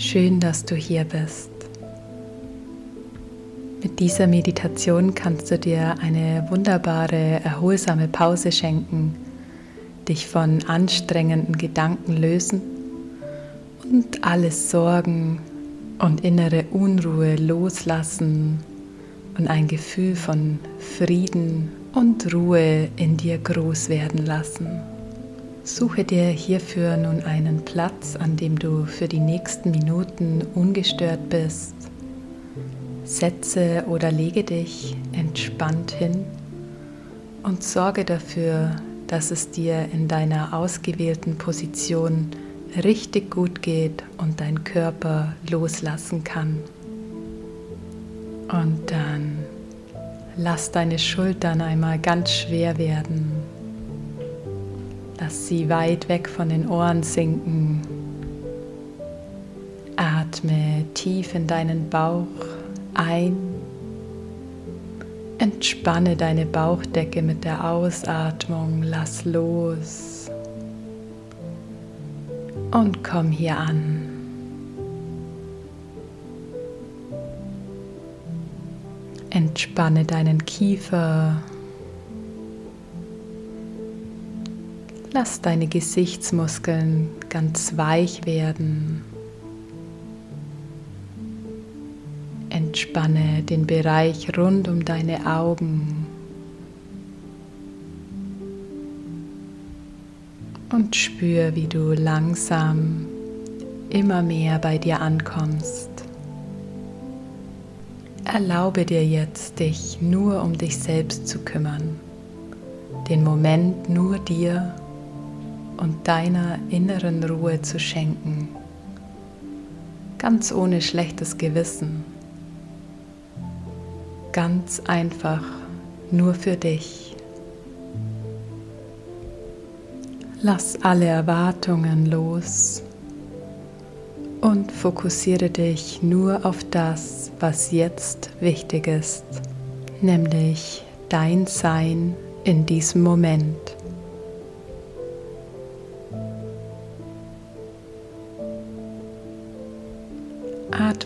Schön, dass du hier bist. Mit dieser Meditation kannst du dir eine wunderbare, erholsame Pause schenken, dich von anstrengenden Gedanken lösen und alles Sorgen und innere Unruhe loslassen und ein Gefühl von Frieden und Ruhe in dir groß werden lassen. Suche dir hierfür nun einen Platz, an dem du für die nächsten Minuten ungestört bist. Setze oder lege dich entspannt hin und sorge dafür, dass es dir in deiner ausgewählten Position richtig gut geht und dein Körper loslassen kann. Und dann lass deine Schultern einmal ganz schwer werden. Lass sie weit weg von den Ohren sinken. Atme tief in deinen Bauch ein. Entspanne deine Bauchdecke mit der Ausatmung. Lass los. Und komm hier an. Entspanne deinen Kiefer. Lass deine Gesichtsmuskeln ganz weich werden. Entspanne den Bereich rund um deine Augen. Und spür, wie du langsam immer mehr bei dir ankommst. Erlaube dir jetzt, dich nur um dich selbst zu kümmern, den Moment nur dir und deiner inneren Ruhe zu schenken, ganz ohne schlechtes Gewissen, ganz einfach nur für dich. Lass alle Erwartungen los und fokussiere dich nur auf das, was jetzt wichtig ist, nämlich dein Sein in diesem Moment.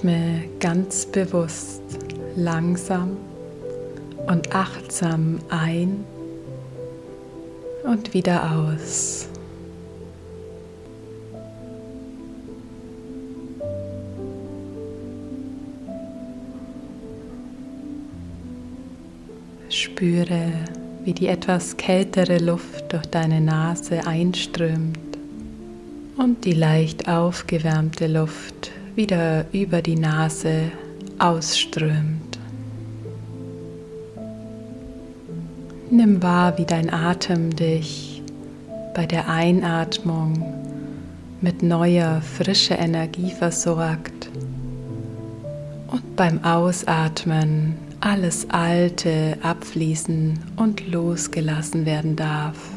Atme ganz bewusst, langsam und achtsam ein und wieder aus. Spüre, wie die etwas kältere Luft durch deine Nase einströmt und die leicht aufgewärmte Luft wieder über die Nase ausströmt. Nimm wahr, wie dein Atem dich bei der Einatmung mit neuer, frischer Energie versorgt und beim Ausatmen alles Alte abfließen und losgelassen werden darf.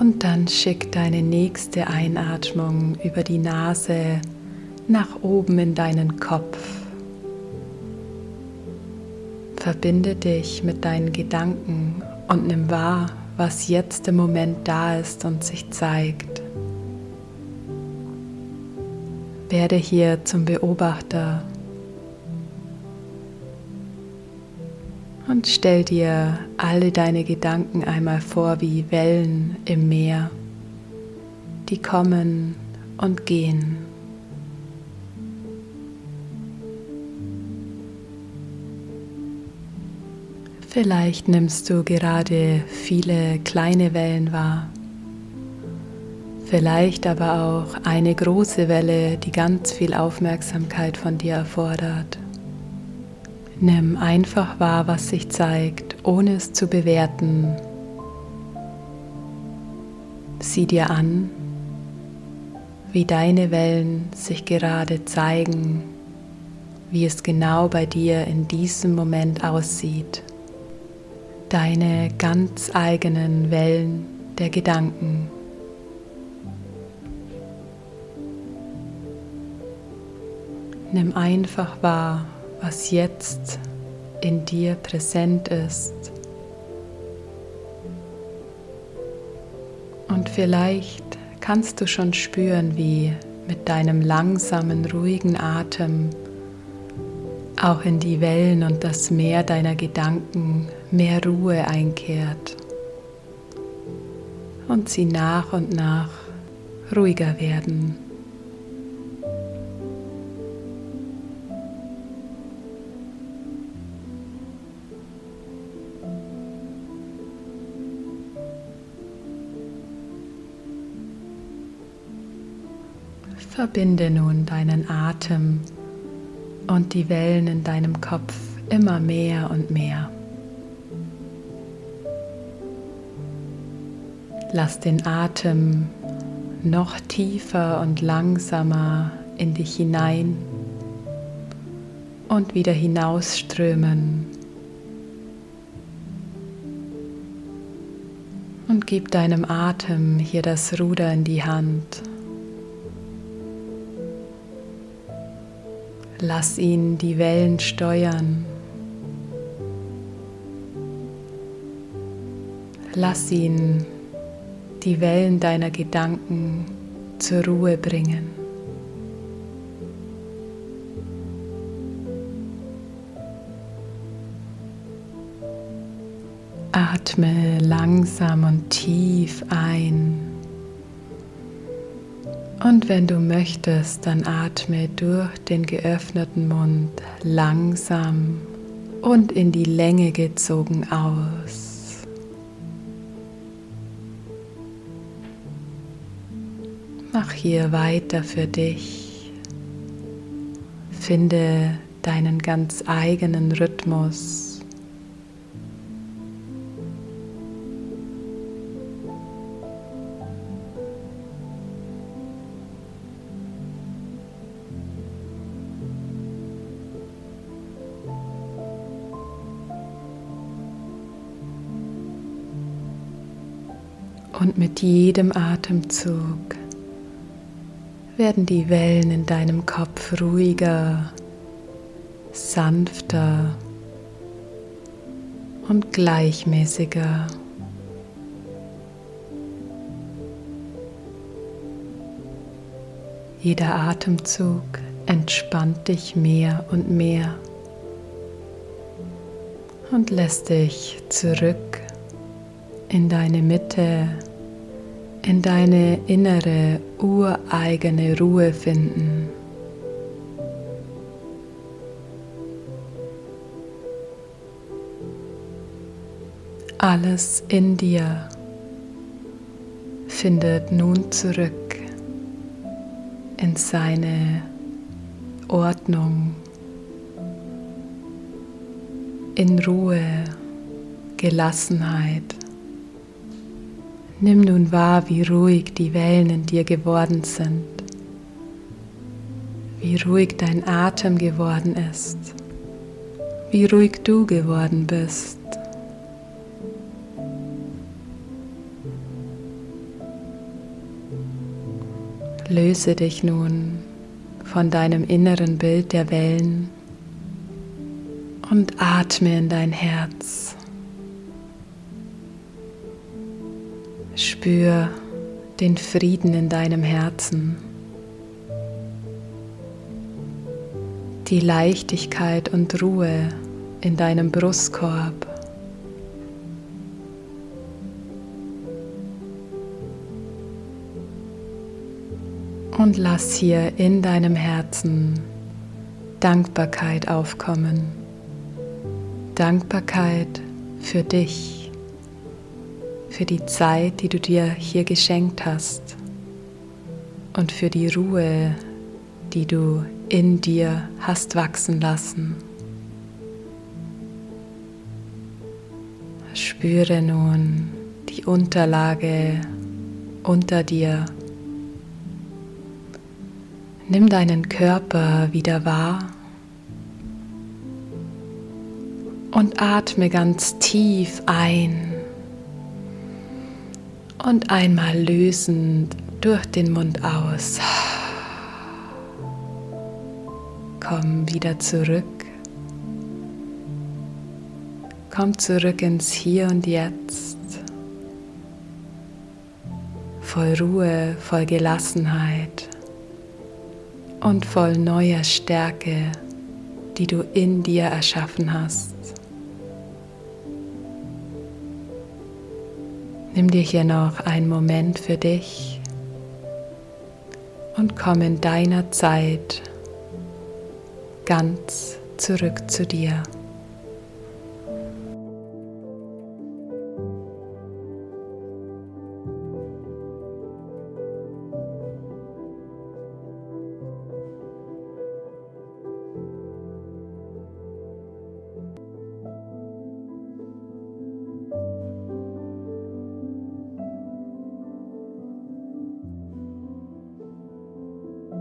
Und dann schick deine nächste Einatmung über die Nase nach oben in deinen Kopf. Verbinde dich mit deinen Gedanken und nimm wahr, was jetzt im Moment da ist und sich zeigt. Werde hier zum Beobachter und stell dir alle deine Gedanken einmal vor wie Wellen im Meer, die kommen und gehen. Vielleicht nimmst du gerade viele kleine Wellen wahr. Vielleicht aber auch eine große Welle, die ganz viel Aufmerksamkeit von dir erfordert. Nimm einfach wahr, was sich zeigt, ohne es zu bewerten. Sieh dir an, wie deine Wellen sich gerade zeigen, wie es genau bei dir in diesem Moment aussieht deine ganz eigenen Wellen der Gedanken. Nimm einfach wahr, was jetzt in dir präsent ist. Und vielleicht kannst du schon spüren, wie mit deinem langsamen, ruhigen Atem auch in die Wellen und das Meer deiner Gedanken mehr Ruhe einkehrt und sie nach und nach ruhiger werden. Verbinde nun deinen Atem und die Wellen in deinem Kopf immer mehr und mehr. Lass den Atem noch tiefer und langsamer in dich hinein und wieder hinausströmen. Und gib deinem Atem hier das Ruder in die Hand. Lass ihn die Wellen steuern. Lass ihn die Wellen deiner Gedanken zur Ruhe bringen. Atme langsam und tief ein. Und wenn du möchtest, dann atme durch den geöffneten Mund langsam und in die Länge gezogen aus. Mach hier weiter für dich. Finde deinen ganz eigenen Rhythmus. Und mit jedem Atemzug werden die Wellen in deinem Kopf ruhiger, sanfter und gleichmäßiger. Jeder Atemzug entspannt dich mehr und mehr und lässt dich zurück in deine Mitte in deine innere, ureigene Ruhe finden. Alles in dir findet nun zurück in seine Ordnung, in Ruhe, Gelassenheit. Nimm nun wahr, wie ruhig die Wellen in dir geworden sind, wie ruhig dein Atem geworden ist, wie ruhig du geworden bist. Löse dich nun von deinem inneren Bild der Wellen und atme in dein Herz. Spür den Frieden in deinem Herzen, die Leichtigkeit und Ruhe in deinem Brustkorb. Und lass hier in deinem Herzen Dankbarkeit aufkommen. Dankbarkeit für dich für die Zeit, die du dir hier geschenkt hast und für die Ruhe, die du in dir hast wachsen lassen. Spüre nun die Unterlage unter dir. Nimm deinen Körper wieder wahr und atme ganz tief ein und einmal lösend durch den Mund aus. Komm wieder zurück Komm zurück ins Hier und Jetzt. Voll Ruhe, voll Gelassenheit und voll neuer Stärke, die du in dir erschaffen hast. Nimm dir hier noch einen Moment für dich und komm in deiner Zeit ganz zurück zu dir.